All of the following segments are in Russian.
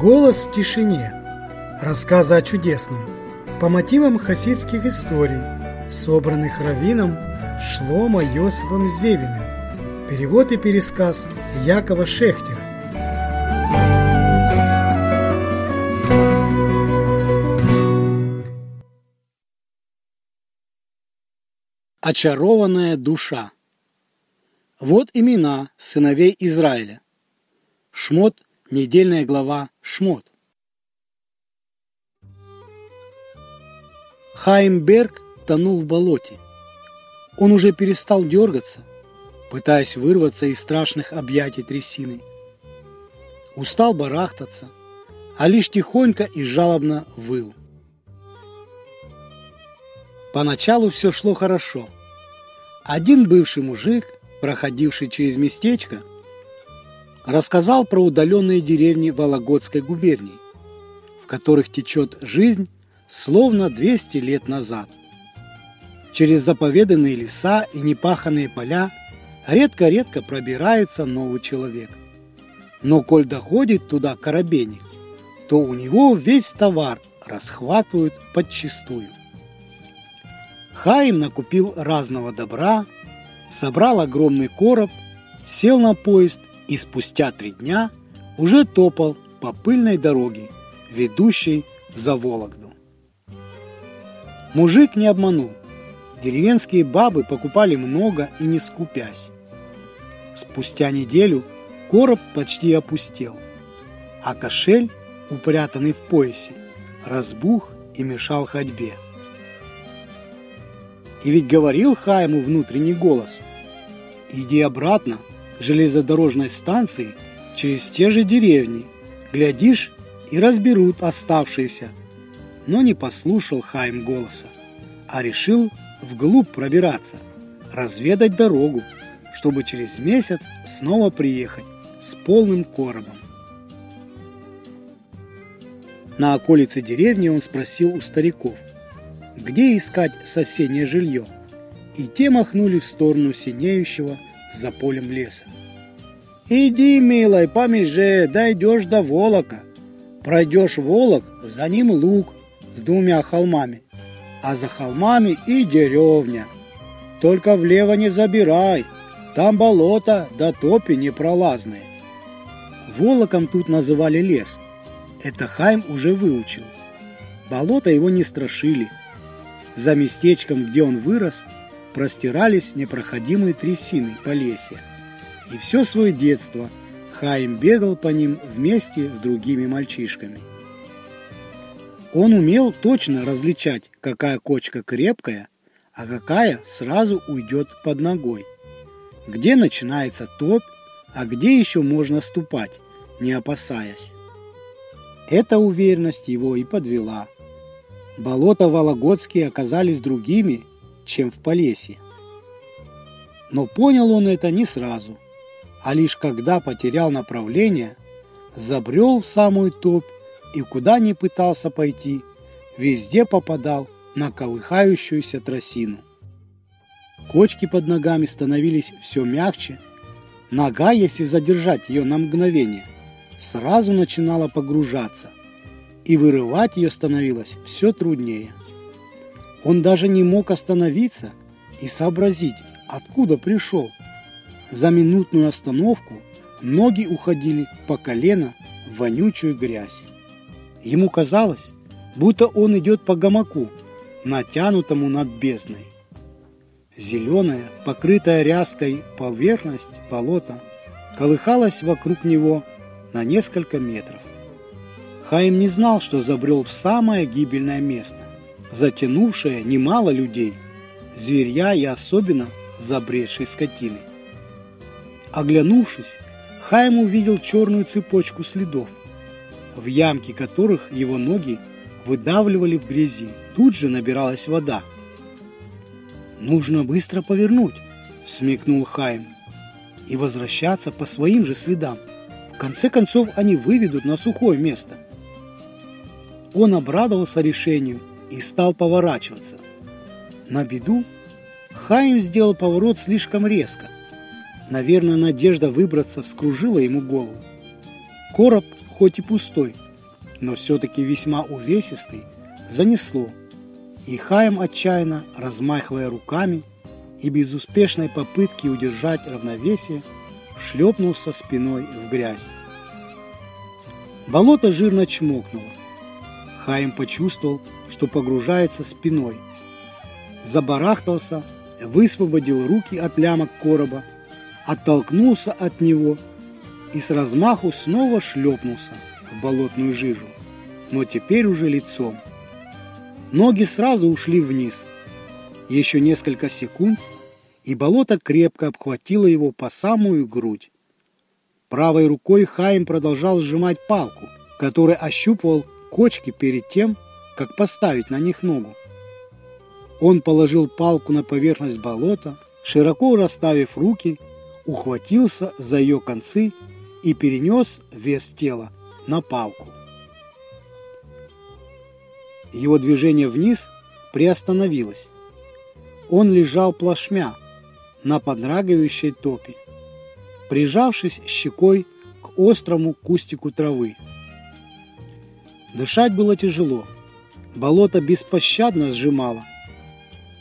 Голос в тишине. Рассказы о чудесном. По мотивам хасидских историй, собранных раввином Шлома Йосифом Зевиным. Перевод и пересказ Якова Шехтера. Очарованная душа. Вот имена сыновей Израиля. Шмот, недельная глава Шмот. Хаймберг тонул в болоте. Он уже перестал дергаться, пытаясь вырваться из страшных объятий трясины. Устал барахтаться, а лишь тихонько и жалобно выл. Поначалу все шло хорошо. Один бывший мужик, проходивший через местечко, рассказал про удаленные деревни Вологодской губернии, в которых течет жизнь словно 200 лет назад. Через заповеданные леса и непаханные поля редко-редко пробирается новый человек. Но коль доходит туда коробейник, то у него весь товар расхватывают подчистую. Хаим накупил разного добра, собрал огромный короб, сел на поезд и спустя три дня уже топал по пыльной дороге, ведущей за Вологду. Мужик не обманул. Деревенские бабы покупали много и не скупясь. Спустя неделю короб почти опустел, а кошель, упрятанный в поясе, разбух и мешал ходьбе. И ведь говорил Хайму внутренний голос. Иди обратно железнодорожной станции через те же деревни. Глядишь, и разберут оставшиеся. Но не послушал Хайм голоса, а решил вглубь пробираться, разведать дорогу, чтобы через месяц снова приехать с полным коробом. На околице деревни он спросил у стариков – где искать соседнее жилье, и те махнули в сторону синеющего за полем леса. «Иди, милой, помеже, дойдешь до Волока. Пройдешь Волок, за ним луг с двумя холмами, а за холмами и деревня. Только влево не забирай, там болото да топи непролазные». Волоком тут называли лес. Это Хайм уже выучил. Болото его не страшили – за местечком, где он вырос, простирались непроходимые трясины Полесья. И все свое детство Хаим бегал по ним вместе с другими мальчишками. Он умел точно различать, какая кочка крепкая, а какая сразу уйдет под ногой. Где начинается топь, а где еще можно ступать, не опасаясь. Эта уверенность его и подвела – болота Вологодские оказались другими, чем в Полесье. Но понял он это не сразу, а лишь когда потерял направление, забрел в самую топь и куда ни пытался пойти, везде попадал на колыхающуюся тросину. Кочки под ногами становились все мягче, нога, если задержать ее на мгновение, сразу начинала погружаться – и вырывать ее становилось все труднее. Он даже не мог остановиться и сообразить, откуда пришел. За минутную остановку ноги уходили по колено в вонючую грязь. Ему казалось, будто он идет по гамаку, натянутому над бездной. Зеленая, покрытая ряской поверхность болота колыхалась вокруг него на несколько метров. Хаим не знал, что забрел в самое гибельное место, затянувшее немало людей, зверья и особенно забредшей скотины. Оглянувшись, Хаим увидел черную цепочку следов, в ямке которых его ноги выдавливали в грязи. Тут же набиралась вода. «Нужно быстро повернуть», — смекнул Хайм, «и возвращаться по своим же следам. В конце концов они выведут на сухое место». Он обрадовался решению и стал поворачиваться. На беду Хаим сделал поворот слишком резко. Наверное, надежда выбраться вскружила ему голову. Короб, хоть и пустой, но все-таки весьма увесистый, занесло, и Хаим отчаянно, размахивая руками и безуспешной попытки удержать равновесие, шлепнулся спиной в грязь. Болото жирно чмокнуло. Хаим почувствовал, что погружается спиной. Забарахтался, высвободил руки от лямок короба, оттолкнулся от него и с размаху снова шлепнулся в болотную жижу, но теперь уже лицом. Ноги сразу ушли вниз. Еще несколько секунд, и болото крепко обхватило его по самую грудь. Правой рукой Хаим продолжал сжимать палку, которой ощупывал кочки перед тем, как поставить на них ногу. Он положил палку на поверхность болота, широко расставив руки, ухватился за ее концы и перенес вес тела на палку. Его движение вниз приостановилось. Он лежал плашмя на подрагивающей топе, прижавшись щекой к острому кустику травы. Дышать было тяжело. Болото беспощадно сжимало.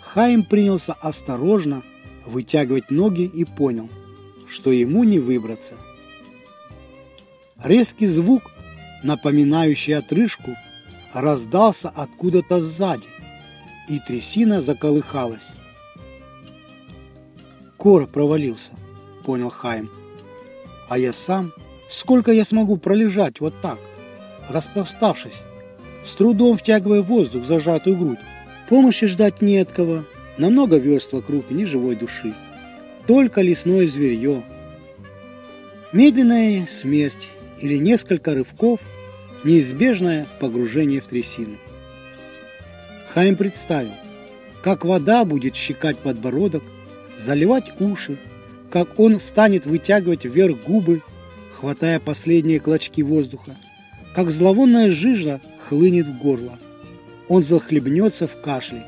Хаим принялся осторожно вытягивать ноги и понял, что ему не выбраться. Резкий звук, напоминающий отрыжку, раздался откуда-то сзади, и трясина заколыхалась. Кора провалился, понял Хайм. А я сам, сколько я смогу пролежать вот так, распластавшись, с трудом втягивая воздух в зажатую грудь. Помощи ждать не от кого, на много верст вокруг ни живой души. Только лесное зверье. Медленная смерть или несколько рывков – неизбежное погружение в трясину. Хайм представил, как вода будет щекать подбородок, заливать уши, как он станет вытягивать вверх губы, хватая последние клочки воздуха, как зловонная жижа хлынет в горло. Он захлебнется в кашле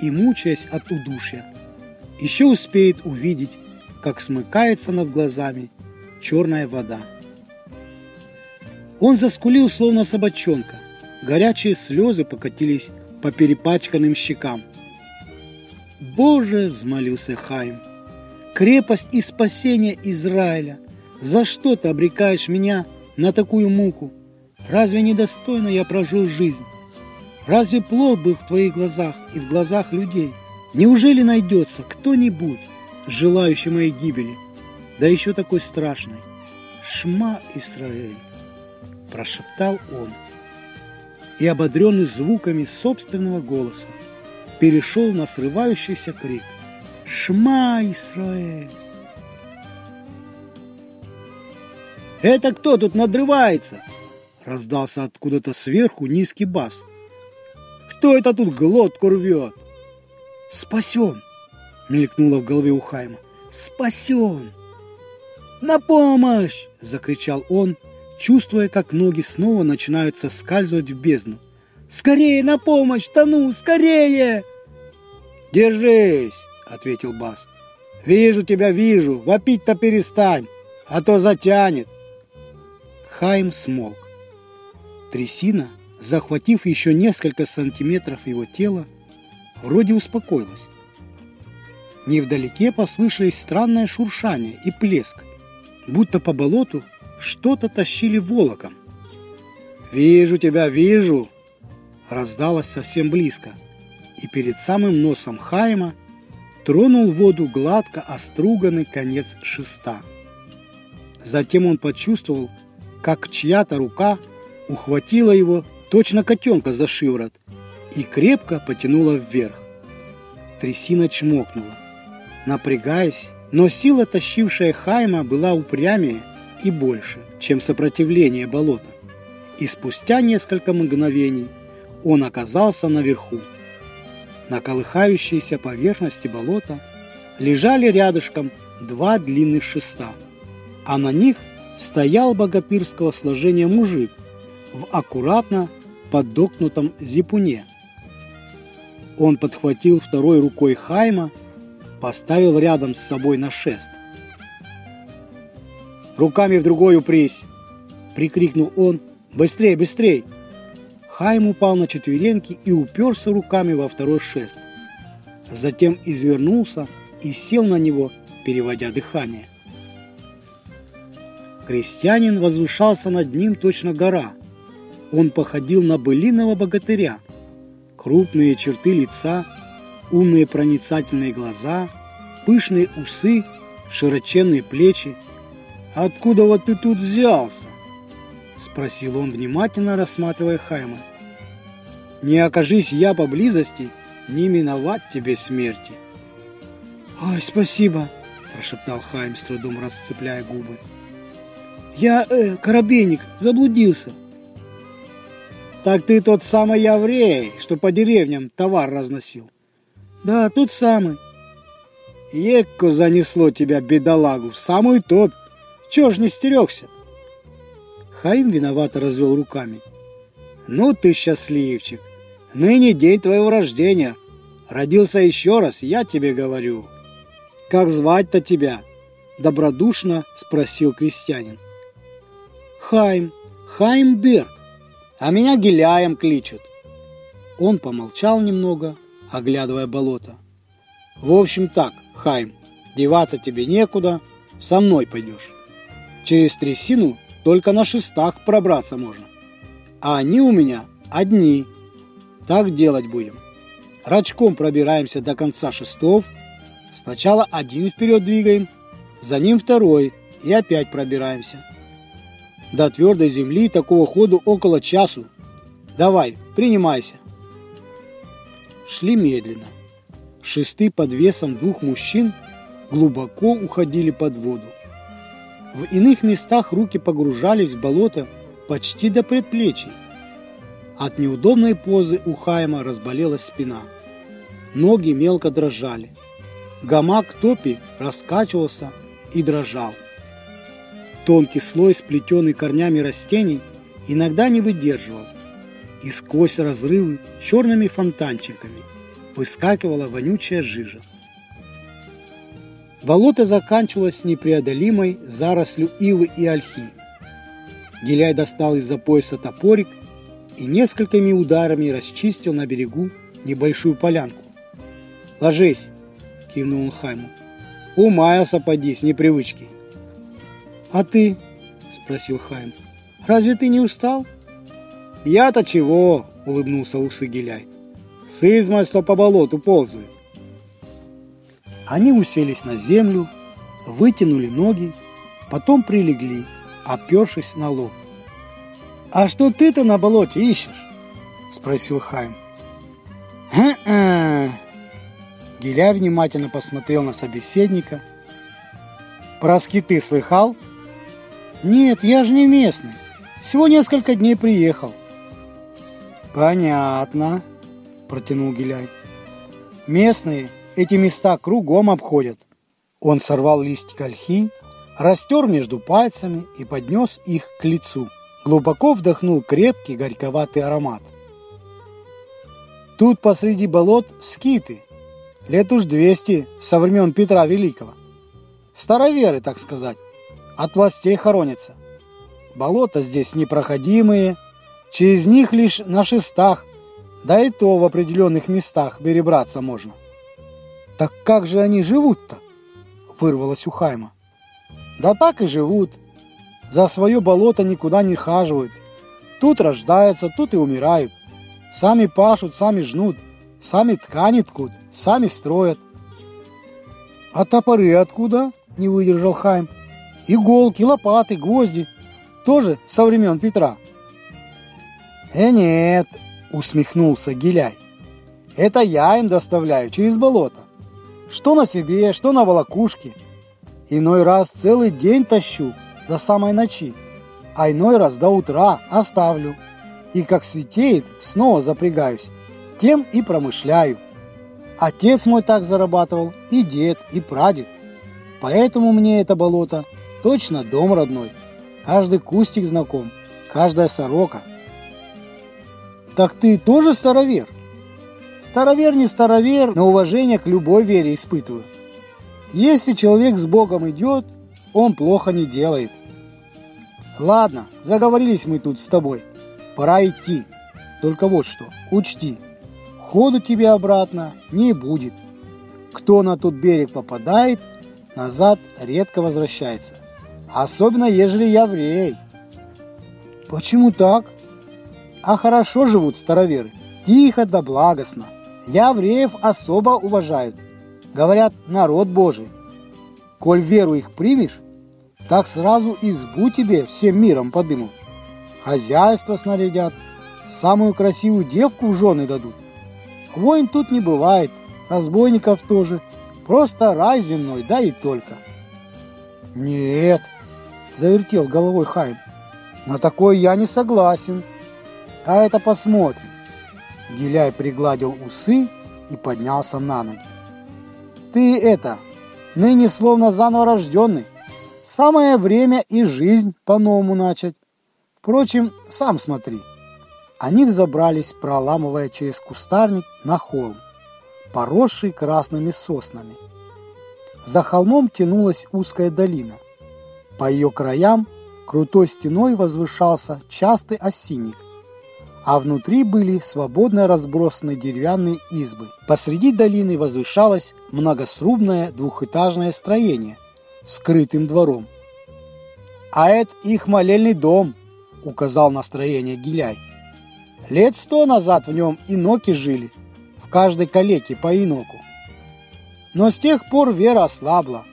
и, мучаясь от удушья, еще успеет увидеть, как смыкается над глазами черная вода. Он заскулил, словно собачонка. Горячие слезы покатились по перепачканным щекам. «Боже!» — взмолился Хайм. «Крепость и спасение Израиля! За что ты обрекаешь меня на такую муку? Разве недостойно я прожил жизнь? Разве плод был в твоих глазах и в глазах людей? Неужели найдется кто-нибудь, желающий моей гибели, да еще такой страшной? Шма Израиль!» прошептал он. И, ободренный звуками собственного голоса, перешел на срывающийся крик «Шма, Исраэль!» «Это кто тут надрывается?» Раздался откуда-то сверху низкий бас. «Кто это тут глотку рвет?» «Спасен!» — мелькнуло в голове у Хайма. «Спасен!» «На помощь!» — закричал он, чувствуя, как ноги снова начинают соскальзывать в бездну. «Скорее на помощь! Тону! Скорее!» «Держись!» — ответил Бас. «Вижу тебя, вижу! Вопить-то перестань, а то затянет!» Хайм смолк. Трясина, захватив еще несколько сантиметров его тела, вроде успокоилась. Невдалеке послышались странное шуршание и плеск, будто по болоту что-то тащили волоком. «Вижу тебя, вижу!» раздалось совсем близко, и перед самым носом Хайма тронул воду гладко оструганный конец шеста. Затем он почувствовал, как чья-то рука ухватила его, точно котенка за шиворот, и крепко потянула вверх. Трясина чмокнула. Напрягаясь, но сила, тащившая Хайма, была упрямее и больше, чем сопротивление болота. И спустя несколько мгновений он оказался наверху. На колыхающейся поверхности болота лежали рядышком два длинных шеста, а на них стоял богатырского сложения мужик в аккуратно поддокнутом зипуне. Он подхватил второй рукой Хайма, поставил рядом с собой на шест. «Руками в другой упрись!» — прикрикнул он. «Быстрей, быстрей! Хайм упал на четвереньки и уперся руками во второй шест. Затем извернулся и сел на него, переводя дыхание. Крестьянин возвышался над ним точно гора. Он походил на былиного богатыря. Крупные черты лица, умные проницательные глаза, пышные усы, широченные плечи. «Откуда вот ты тут взялся?» — спросил он, внимательно рассматривая Хайма. «Не окажись я поблизости, не миновать тебе смерти». «Ой, спасибо!» – прошептал Хайм, с трудом расцепляя губы. «Я, э, коробейник, заблудился». «Так ты тот самый еврей, что по деревням товар разносил?» «Да, тот самый». «Екко занесло тебя, бедолагу, в самую топь. Чего ж не стерегся?» Хаим виновато развел руками. «Ну ты счастливчик! Ныне день твоего рождения. Родился еще раз, я тебе говорю». «Как звать-то тебя?» Добродушно спросил крестьянин. «Хайм, Хайм Берг. А меня Геляем кличут». Он помолчал немного, оглядывая болото. «В общем так, Хайм, деваться тебе некуда, со мной пойдешь. Через трясину только на шестах пробраться можно. А они у меня одни. Так делать будем. Рачком пробираемся до конца шестов. Сначала один вперед двигаем, за ним второй и опять пробираемся. До твердой земли такого ходу около часу. Давай, принимайся. Шли медленно. Шесты под весом двух мужчин глубоко уходили под воду. В иных местах руки погружались в болото почти до предплечий. От неудобной позы у Хайма разболелась спина. Ноги мелко дрожали. Гамак топи раскачивался и дрожал. Тонкий слой, сплетенный корнями растений, иногда не выдерживал, и сквозь разрывы черными фонтанчиками выскакивала вонючая жижа. Болото заканчивалось непреодолимой зарослью ивы и ольхи. Гиляй достал из-за пояса топорик и несколькими ударами расчистил на берегу небольшую полянку. «Ложись!» — кивнул он Хайму. «Умаялся, поди, с непривычки». «А ты?» — спросил Хайм. «Разве ты не устал?» «Я-то чего?» — улыбнулся усы Гиляй. «С измальства по болоту ползаю. Они уселись на землю, вытянули ноги, потом прилегли, опершись на лоб. «А что ты-то на болоте ищешь?» – спросил Хайм. «Хм-хм!» Гиля внимательно посмотрел на собеседника. «Про скиты слыхал?» «Нет, я же не местный. Всего несколько дней приехал». «Понятно», – протянул Гиляй. «Местные – эти места кругом обходят. Он сорвал листик ольхи, растер между пальцами и поднес их к лицу. Глубоко вдохнул крепкий горьковатый аромат. Тут посреди болот скиты. Лет уж двести со времен Петра Великого. Староверы, так сказать. От властей хоронятся. Болота здесь непроходимые. Через них лишь на шестах, да и то в определенных местах перебраться можно. «Так как же они живут-то?» – вырвалось у Хайма. «Да так и живут. За свое болото никуда не хаживают. Тут рождаются, тут и умирают. Сами пашут, сами жнут, сами ткани ткут, сами строят». «А топоры откуда?» – не выдержал Хайм. «Иголки, лопаты, гвозди. Тоже со времен Петра». «Э, нет!» – усмехнулся Гиляй. «Это я им доставляю через болото. Что на себе, что на волокушке. Иной раз целый день тащу до самой ночи, а иной раз до утра оставлю. И как светеет, снова запрягаюсь. Тем и промышляю. Отец мой так зарабатывал, и дед, и прадед. Поэтому мне это болото точно дом родной. Каждый кустик знаком, каждая сорока. Так ты тоже старовер? Старовер не старовер, но уважение к любой вере испытываю. Если человек с Богом идет, он плохо не делает. Ладно, заговорились мы тут с тобой. Пора идти. Только вот что, учти, ходу тебе обратно не будет. Кто на тот берег попадает, назад редко возвращается. Особенно, ежели еврей. Почему так? А хорошо живут староверы. Тихо да благостно. Евреев особо уважают. Говорят, народ Божий. Коль веру их примешь, так сразу избу тебе всем миром подымут. Хозяйство снарядят, самую красивую девку в жены дадут. Войн тут не бывает, разбойников тоже. Просто рай земной, да и только. Нет, завертел головой Хайм. На такое я не согласен. А это посмотрим. Гиляй пригладил усы и поднялся на ноги. Ты это, ныне словно заново рожденный. Самое время и жизнь по-новому начать. Впрочем, сам смотри. Они взобрались, проламывая через кустарник на холм, поросший красными соснами. За холмом тянулась узкая долина. По ее краям крутой стеной возвышался частый осинник, а внутри были свободно разбросаны деревянные избы. Посреди долины возвышалось многосрубное двухэтажное строение с крытым двором. «А это их молельный дом», — указал на строение Гиляй. Лет сто назад в нем иноки жили, в каждой калеке по иноку. Но с тех пор вера ослабла.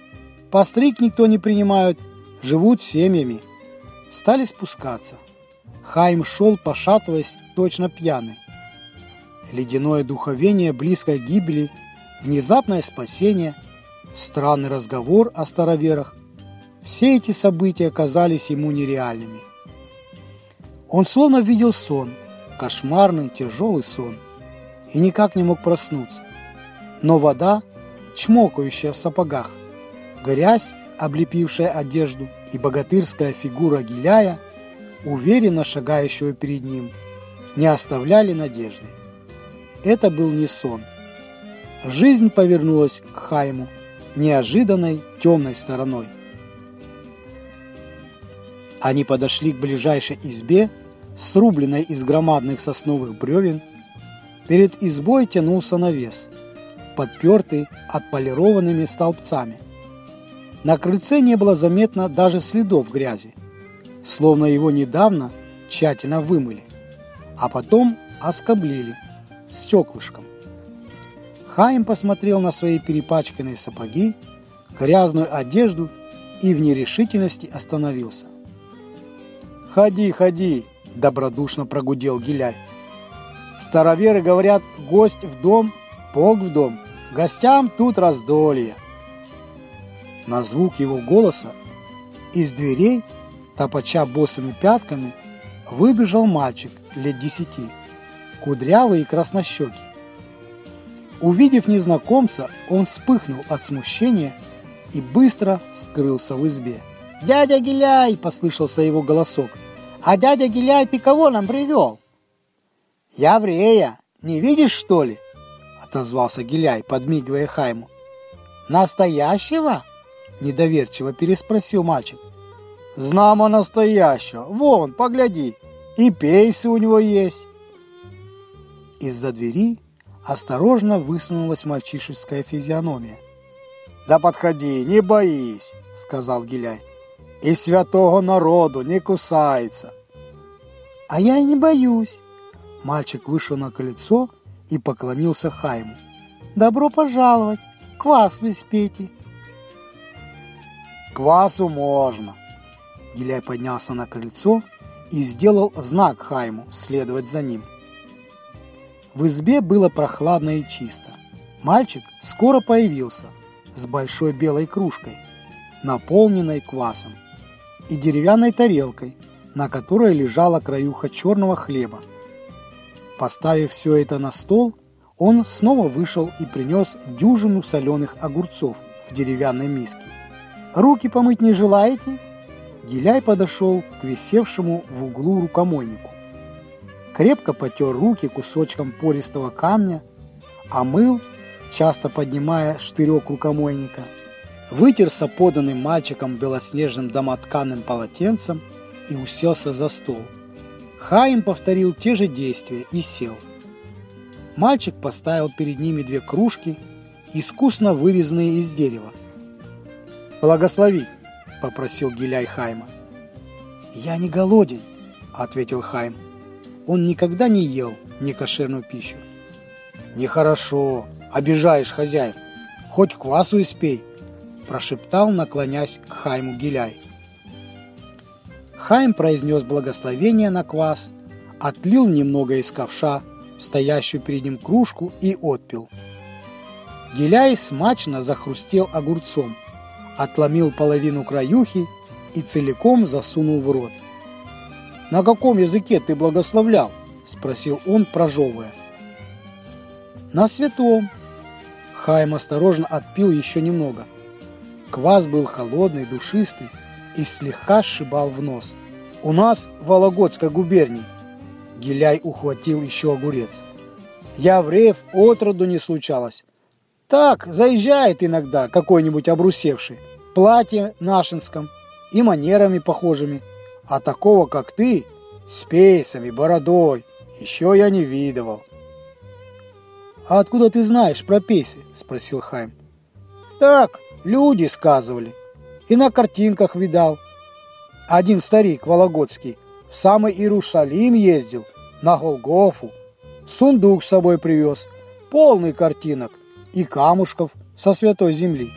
Постриг никто не принимают, живут семьями. Стали спускаться. Хайм шел, пошатываясь, точно пьяный. Ледяное духовение близкой гибели, внезапное спасение, странный разговор о староверах. Все эти события казались ему нереальными. Он словно видел сон – кошмарный тяжелый сон и никак не мог проснуться. Но вода, чмокающая в сапогах, грязь, облепившая одежду, и богатырская фигура Гиляя, уверенно шагающего перед ним, не оставляли надежды. Это был не сон. Жизнь повернулась к Хайму неожиданной темной стороной. Они подошли к ближайшей избе срубленной из громадных сосновых бревен, перед избой тянулся навес, подпертый отполированными столбцами. На крыльце не было заметно даже следов грязи, словно его недавно тщательно вымыли, а потом оскоблили стеклышком. Хаим посмотрел на свои перепачканные сапоги, грязную одежду и в нерешительности остановился. «Ходи, ходи!» добродушно прогудел Гиляй. Староверы говорят, гость в дом, бог в дом. Гостям тут раздолье. На звук его голоса из дверей, топача босыми пятками, выбежал мальчик лет десяти, кудрявый и краснощекий. Увидев незнакомца, он вспыхнул от смущения и быстро скрылся в избе. «Дядя Гиляй!» – послышался его голосок – а дядя Гиляй ты кого нам привел? Яврея, не видишь, что ли? Отозвался Гиляй, подмигивая Хайму. Настоящего? Недоверчиво переспросил мальчик. Знамо настоящего. Вон, погляди, и пейсы у него есть. Из-за двери осторожно высунулась мальчишеская физиономия. «Да подходи, не боись», — сказал Гиляй и святого народу не кусается. А я и не боюсь. Мальчик вышел на колесо и поклонился Хайму. Добро пожаловать, квас вы спейте. Квасу можно. Гиляй поднялся на крыльцо и сделал знак Хайму следовать за ним. В избе было прохладно и чисто. Мальчик скоро появился с большой белой кружкой, наполненной квасом и деревянной тарелкой, на которой лежала краюха черного хлеба. Поставив все это на стол, он снова вышел и принес дюжину соленых огурцов в деревянной миске. «Руки помыть не желаете?» Гиляй подошел к висевшему в углу рукомойнику. Крепко потер руки кусочком пористого камня, омыл, часто поднимая штырек рукомойника – вытерся поданным мальчиком белоснежным домотканным полотенцем и уселся за стол. Хаим повторил те же действия и сел. Мальчик поставил перед ними две кружки, искусно вырезанные из дерева. «Благослови!» – попросил Гиляй Хайма. «Я не голоден», – ответил Хайм. Он никогда не ел некошерную пищу. «Нехорошо, обижаешь хозяев. Хоть квасу испей», – прошептал, наклонясь к Хайму Гиляй. Хайм произнес благословение на квас, отлил немного из ковша – стоящую перед ним кружку и отпил. Гиляй смачно захрустел огурцом, отломил половину краюхи и целиком засунул в рот. «На каком языке ты благословлял?» – спросил он, прожевывая. «На святом». Хайм осторожно отпил еще немного. Квас был холодный, душистый и слегка сшибал в нос. «У нас в Вологодской губернии Гиляй ухватил еще огурец. Явреев отроду не случалось. Так, заезжает иногда какой-нибудь обрусевший. Платье нашинском и манерами похожими. А такого, как ты, с пейсами, бородой, еще я не видывал. «А откуда ты знаешь про пейсы?» – спросил Хайм. «Так, люди сказывали. И на картинках видал. Один старик Вологодский в самый Иерусалим ездил, на Голгофу. Сундук с собой привез, полный картинок и камушков со святой земли.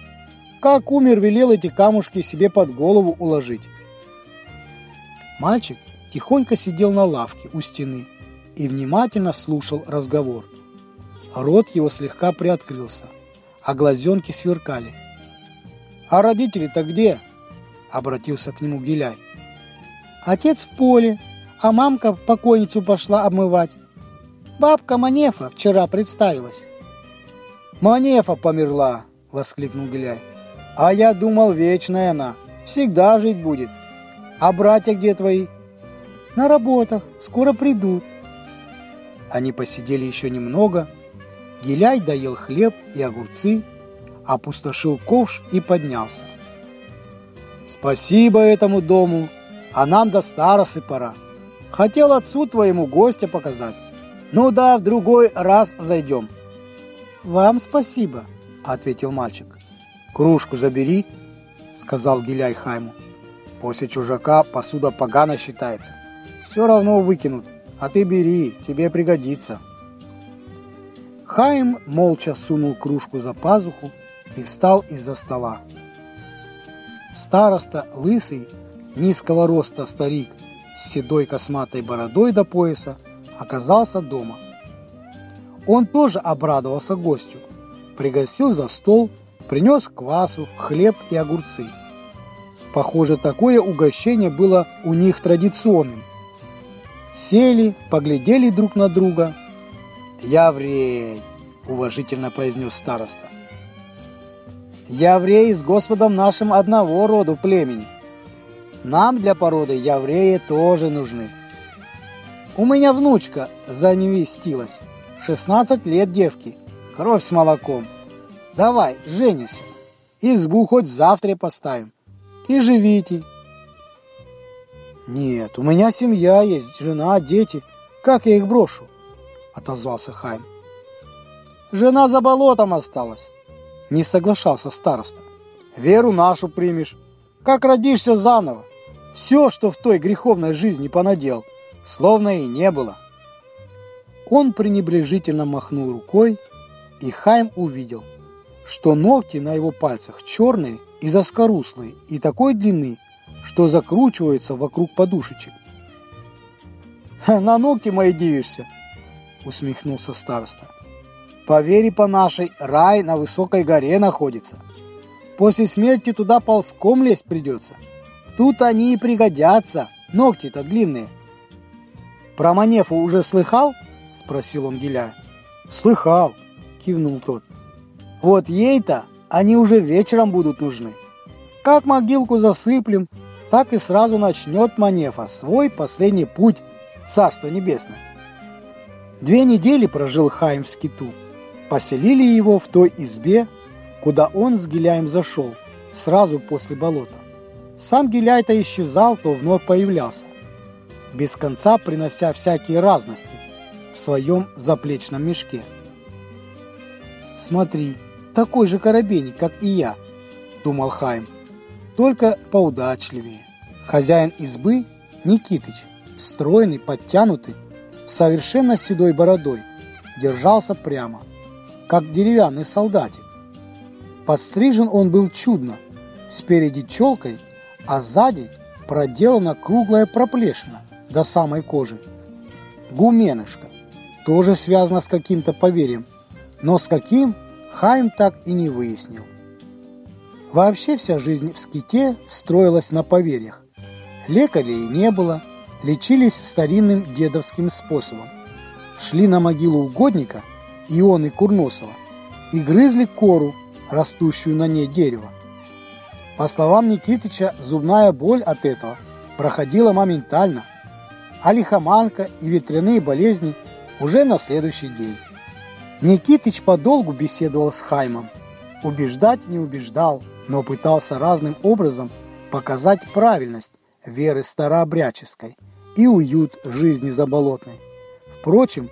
Как умер, велел эти камушки себе под голову уложить. Мальчик тихонько сидел на лавке у стены и внимательно слушал разговор. Рот его слегка приоткрылся, а глазенки сверкали. «А родители-то где?» — обратился к нему Гиляй. «Отец в поле, а мамка покойницу пошла обмывать. Бабка Манефа вчера представилась. «Манефа померла!» — воскликнул Гиляй. «А я думал, вечная она, всегда жить будет. А братья где твои?» «На работах, скоро придут». Они посидели еще немного. Гиляй доел хлеб и огурцы, опустошил ковш и поднялся. «Спасибо этому дому, а нам до старосты пора», Хотел отцу твоему гостя показать. Ну да, в другой раз зайдем. Вам спасибо, ответил мальчик. Кружку забери, сказал Гиляй Хайму. После чужака посуда погано считается. Все равно выкинут, а ты бери, тебе пригодится. Хайм молча сунул кружку за пазуху и встал из-за стола. Староста, лысый, низкого роста старик с седой косматой бородой до пояса, оказался дома. Он тоже обрадовался гостю, пригласил за стол, принес квасу, хлеб и огурцы. Похоже, такое угощение было у них традиционным. Сели, поглядели друг на друга. «Яврей!» – уважительно произнес староста. «Яврей с Господом нашим одного роду племени», нам для породы евреи тоже нужны. У меня внучка заневестилась. 16 лет девки. Кровь с молоком. Давай, женюсь. Избу хоть завтра поставим. И живите. Нет, у меня семья есть, жена, дети. Как я их брошу? Отозвался Хайм. Жена за болотом осталась. Не соглашался староста. Веру нашу примешь. Как родишься заново. Все, что в той греховной жизни понадел, словно и не было. Он пренебрежительно махнул рукой, и Хайм увидел, что ногти на его пальцах черные и заскоруслые, и такой длины, что закручиваются вокруг подушечек. «На ногти мои дивишься!» — усмехнулся староста. «По вере по нашей, рай на высокой горе находится. После смерти туда ползком лезть придется». Тут они и пригодятся. Ногти-то длинные. Про Манефу уже слыхал? Спросил он Гиля. Слыхал, кивнул тот. Вот ей-то они уже вечером будут нужны. Как могилку засыплем, так и сразу начнет Манефа свой последний путь в Царство Небесное. Две недели прожил Хайм в скиту. Поселили его в той избе, куда он с Гиляем зашел, сразу после болота. Сам Гиляй то исчезал, то вновь появлялся. без конца принося всякие разности в своем заплечном мешке. «Смотри, такой же коробейник, как и я», — думал Хайм, — «только поудачливее». Хозяин избы Никитыч, стройный, подтянутый, совершенно седой бородой, держался прямо, как деревянный солдатик. Подстрижен он был чудно, спереди челкой, а сзади проделана круглая проплешина до самой кожи. Гуменышко тоже связано с каким-то поверьем, но с каким Хайм так и не выяснил. Вообще вся жизнь в ските строилась на поверьях. Лекарей не было, лечились старинным дедовским способом. Шли на могилу угодника, Ионы Курносова, и грызли кору, растущую на ней дерево. По словам Никитыча, зубная боль от этого проходила моментально, а лихоманка и ветряные болезни уже на следующий день. Никитыч подолгу беседовал с Хаймом. Убеждать не убеждал, но пытался разным образом показать правильность веры старообрядческой и уют жизни заболотной. Впрочем,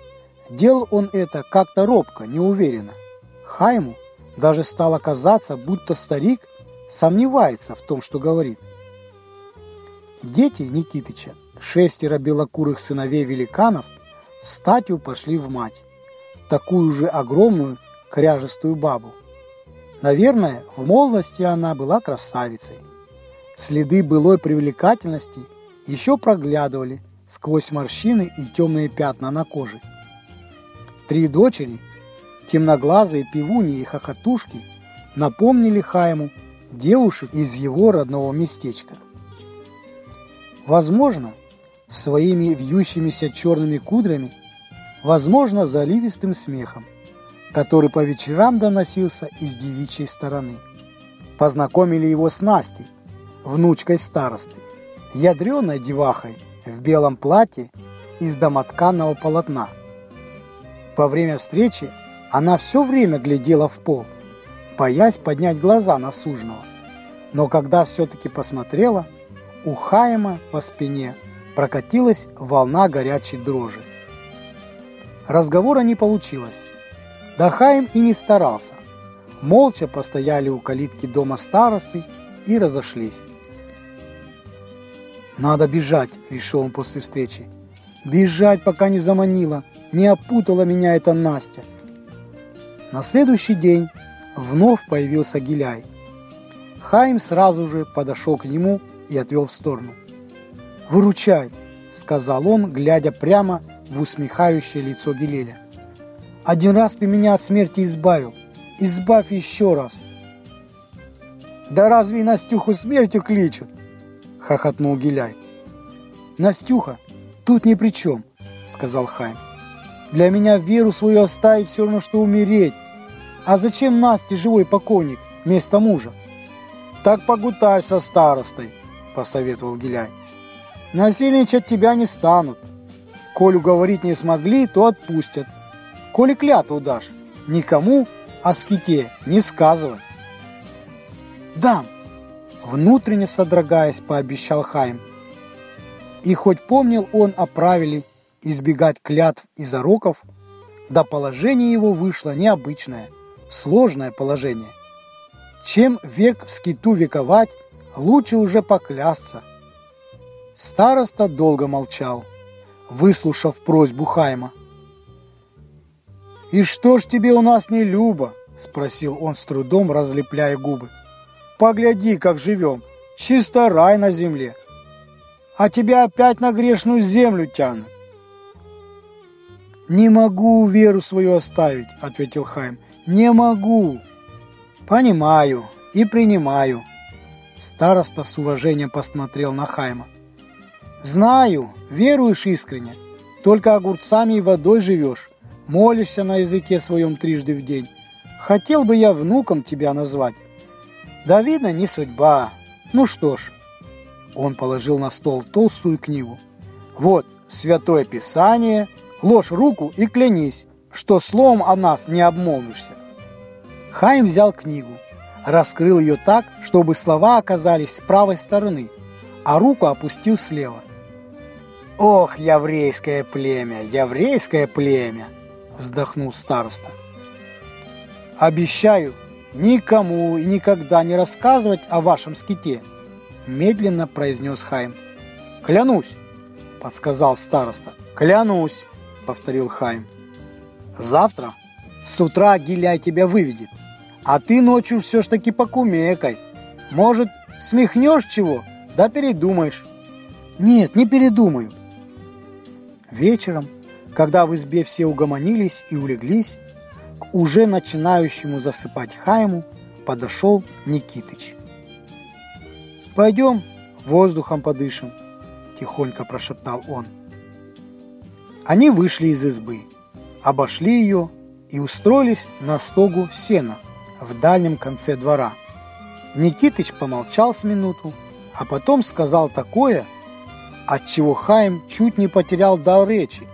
делал он это как-то робко, неуверенно. Хайму даже стало казаться, будто старик сомневается в том, что говорит. Дети Никитыча, шестеро белокурых сыновей великанов, статью пошли в мать, такую же огромную кряжестую бабу. Наверное, в молодости она была красавицей. Следы былой привлекательности еще проглядывали сквозь морщины и темные пятна на коже. Три дочери, темноглазые пивуни и хохотушки, напомнили Хайму девушек из его родного местечка. Возможно, своими вьющимися черными кудрями, возможно, заливистым смехом, который по вечерам доносился из девичьей стороны. Познакомили его с Настей, внучкой старосты, ядреной девахой в белом платье из домотканного полотна. Во время встречи она все время глядела в пол, боясь поднять глаза на сужного. Но когда все-таки посмотрела, у Хайма по спине прокатилась волна горячей дрожи. Разговора не получилось. Да Хайм и не старался. Молча постояли у калитки дома старосты и разошлись. «Надо бежать», — решил он после встречи. «Бежать, пока не заманила, не опутала меня эта Настя». На следующий день вновь появился Гиляй. Хайм сразу же подошел к нему и отвел в сторону. «Выручай», — сказал он, глядя прямо в усмехающее лицо Гилеля. «Один раз ты меня от смерти избавил. Избавь еще раз». «Да разве Настюху смертью кличут?» — хохотнул Гиляй. «Настюха, тут ни при чем», — сказал Хайм. «Для меня веру свою оставить все равно, что умереть. А зачем Насте живой покойник вместо мужа?» «Так погутарь со старостой», — посоветовал Гиляй. «Насильничать тебя не станут. Коль уговорить не смогли, то отпустят. Коли клятву дашь, никому о ските не сказывать». «Дам», внутренне содрогаясь, пообещал Хайм. И хоть помнил он о правиле избегать клятв и зароков, да положение его вышло необычное, сложное положение. Чем век в скиту вековать, лучше уже поклясться. Староста долго молчал, выслушав просьбу Хайма. «И что ж тебе у нас не любо?» – спросил он с трудом, разлепляя губы. Погляди, как живем. Чисто рай на земле. А тебя опять на грешную землю тянут. «Не могу веру свою оставить», — ответил Хайм. «Не могу». «Понимаю и принимаю». Староста с уважением посмотрел на Хайма. «Знаю, веруешь искренне, только огурцами и водой живешь, молишься на языке своем трижды в день. Хотел бы я внуком тебя назвать, да, видно, не судьба. Ну что ж. Он положил на стол толстую книгу. Вот, Святое Писание, ложь руку и клянись, что словом о нас не обмолвишься. Хайм взял книгу, раскрыл ее так, чтобы слова оказались с правой стороны, а руку опустил слева. Ох, еврейское племя, еврейское племя, вздохнул староста. Обещаю никому и никогда не рассказывать о вашем ските, медленно произнес Хайм. Клянусь, подсказал староста. Клянусь, повторил Хайм. Завтра с утра Гиляй тебя выведет, а ты ночью все ж таки покумекай. Может, смехнешь чего, да передумаешь. Нет, не передумаю. Вечером, когда в избе все угомонились и улеглись, к уже начинающему засыпать Хайму подошел Никитыч. «Пойдем, воздухом подышим», – тихонько прошептал он. Они вышли из избы, обошли ее и устроились на стогу сена в дальнем конце двора. Никитыч помолчал с минуту, а потом сказал такое, от чего Хайм чуть не потерял дар речи.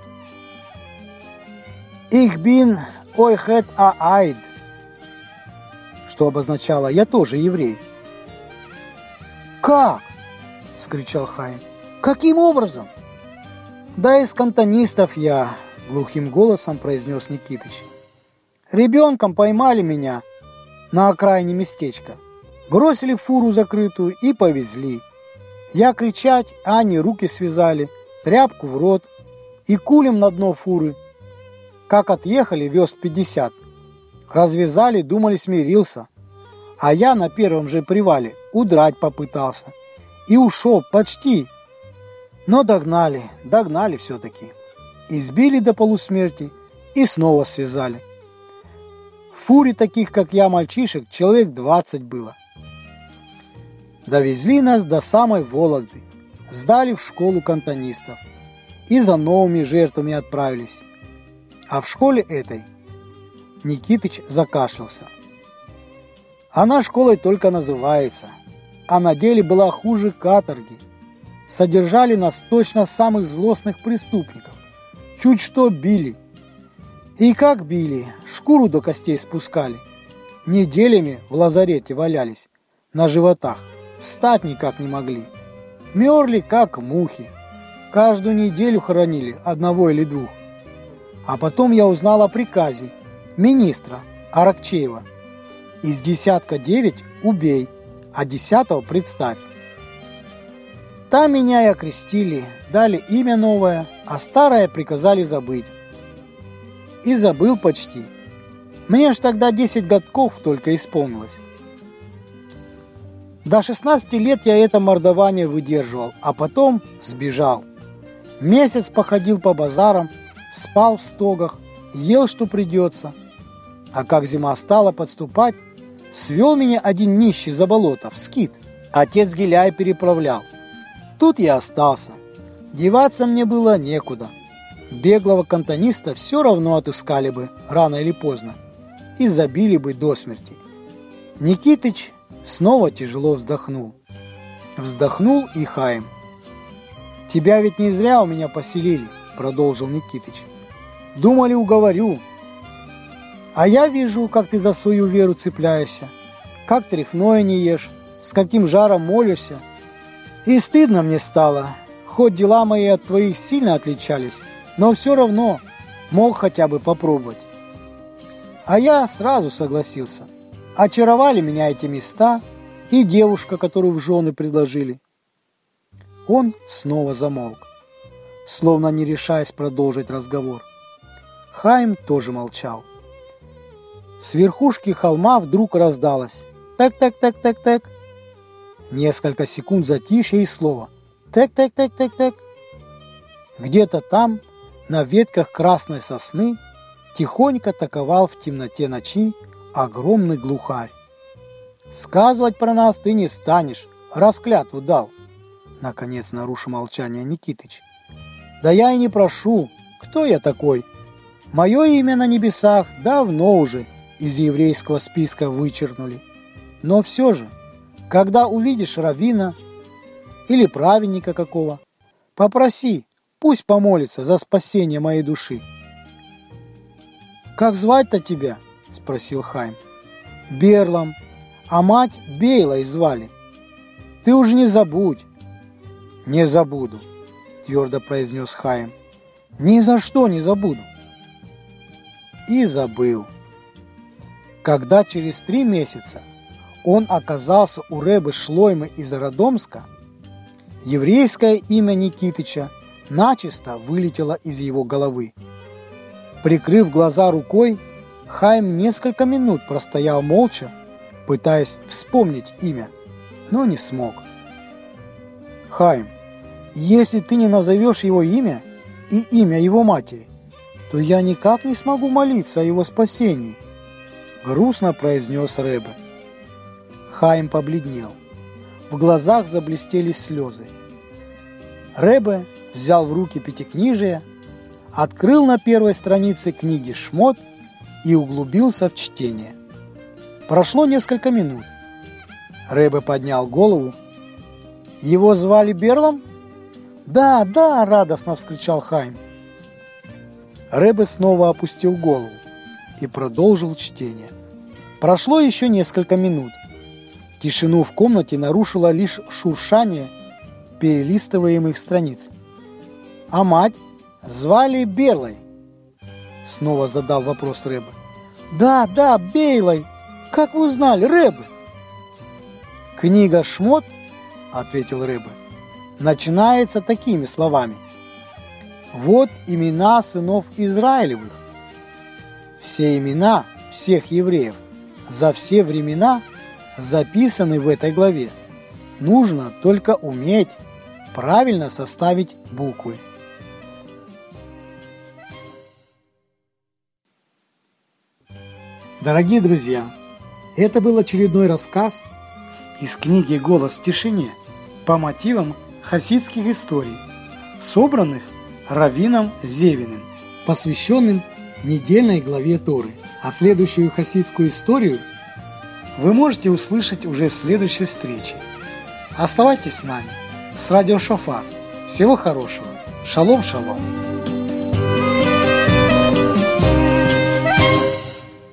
«Их бин ойхет а айд», что обозначало «я тоже еврей». «Как?» – скричал Хайм. «Каким образом?» «Да из кантонистов я», – глухим голосом произнес Никитыч. «Ребенком поймали меня на окраине местечка, бросили в фуру закрытую и повезли. Я кричать, а они руки связали, тряпку в рот и кулем на дно фуры. Как отъехали, вёст пятьдесят. Развязали, думали, смирился. А я на первом же привале удрать попытался. И ушел почти. Но догнали, догнали все-таки. Избили до полусмерти и снова связали. В фуре таких, как я, мальчишек, человек двадцать было. Довезли нас до самой Вологды, сдали в школу кантонистов и за новыми жертвами отправились. А в школе этой Никитыч закашлялся. Она школой только называется, а на деле была хуже каторги. Содержали нас точно самых злостных преступников. Чуть что били. И как били, шкуру до костей спускали. Неделями в лазарете валялись на животах. Встать никак не могли. Мерли, как мухи. Каждую неделю хоронили одного или двух. А потом я узнал о приказе министра Аракчеева. Из десятка девять убей, а десятого представь. Там меня и окрестили, дали имя новое, а старое приказали забыть. И забыл почти. Мне ж тогда 10 годков только исполнилось. До 16 лет я это мордование выдерживал, а потом сбежал. Месяц походил по базарам, спал в стогах, ел, что придется. А как зима стала подступать, свел меня один нищий за болотов, скит. Отец Гиляй переправлял. Тут я остался. Деваться мне было некуда. Беглого кантониста все равно отыскали бы, рано или поздно, и забили бы до смерти. Никитыч снова тяжело вздохнул. Вздохнул и Хайм. «Тебя ведь не зря у меня поселили», — продолжил Никитыч. «Думали, уговорю. А я вижу, как ты за свою веру цепляешься, как трефное не ешь, с каким жаром молишься. И стыдно мне стало, хоть дела мои от твоих сильно отличались, но все равно мог хотя бы попробовать. А я сразу согласился. Очаровали меня эти места и девушка, которую в жены предложили. Он снова замолк, словно не решаясь продолжить разговор. Хайм тоже молчал. С верхушки холма вдруг раздалось «Так-так-так-так-так». Несколько секунд затишья и слово «Так-так-так-так-так». Где-то там, на ветках красной сосны, тихонько таковал в темноте ночи огромный глухарь. «Сказывать про нас ты не станешь, раз клятву дал», наконец нарушил молчание Никитыч. «Да я и не прошу, кто я такой? Мое имя на небесах давно уже из еврейского списка вычеркнули. Но все же, когда увидишь равина или праведника какого, попроси, пусть помолится за спасение моей души. «Как звать-то тебя?» – спросил Хайм. «Берлом, а мать Бейлой звали. Ты уж не забудь». «Не забуду», – твердо произнес Хаим. Ни за что не забуду. И забыл. Когда через три месяца он оказался у Рэбы Шлоймы из Родомска, еврейское имя Никитыча начисто вылетело из его головы. Прикрыв глаза рукой, Хайм несколько минут простоял молча, пытаясь вспомнить имя, но не смог. Хайм, если ты не назовешь его имя и имя его матери, то я никак не смогу молиться о его спасении, грустно произнес Рэбе. Хайм побледнел. В глазах заблестели слезы. Рэбе взял в руки пятикнижие, открыл на первой странице книги «Шмот» и углубился в чтение. Прошло несколько минут. Рэбе поднял голову. «Его звали Берлом?» «Да, да!» – радостно вскричал Хайм. Рэбе снова опустил голову и продолжил чтение. Прошло еще несколько минут. Тишину в комнате нарушило лишь шуршание перелистываемых страниц. «А мать звали Берлой?» Снова задал вопрос Рэбе. «Да, да, Бейлой! Как вы узнали, Рэбе?» «Книга «Шмот», — ответил Рэбе, — начинается такими словами. «Вот имена сынов Израилевых. Все имена всех евреев за все времена записаны в этой главе. Нужно только уметь правильно составить буквы. Дорогие друзья, это был очередной рассказ из книги «Голос в тишине» по мотивам хасидских историй, собранных Равином Зевиным, посвященным недельной главе Торы. А следующую хасидскую историю вы можете услышать уже в следующей встрече. Оставайтесь с нами, с радио Шофар. Всего хорошего. Шалом, шалом.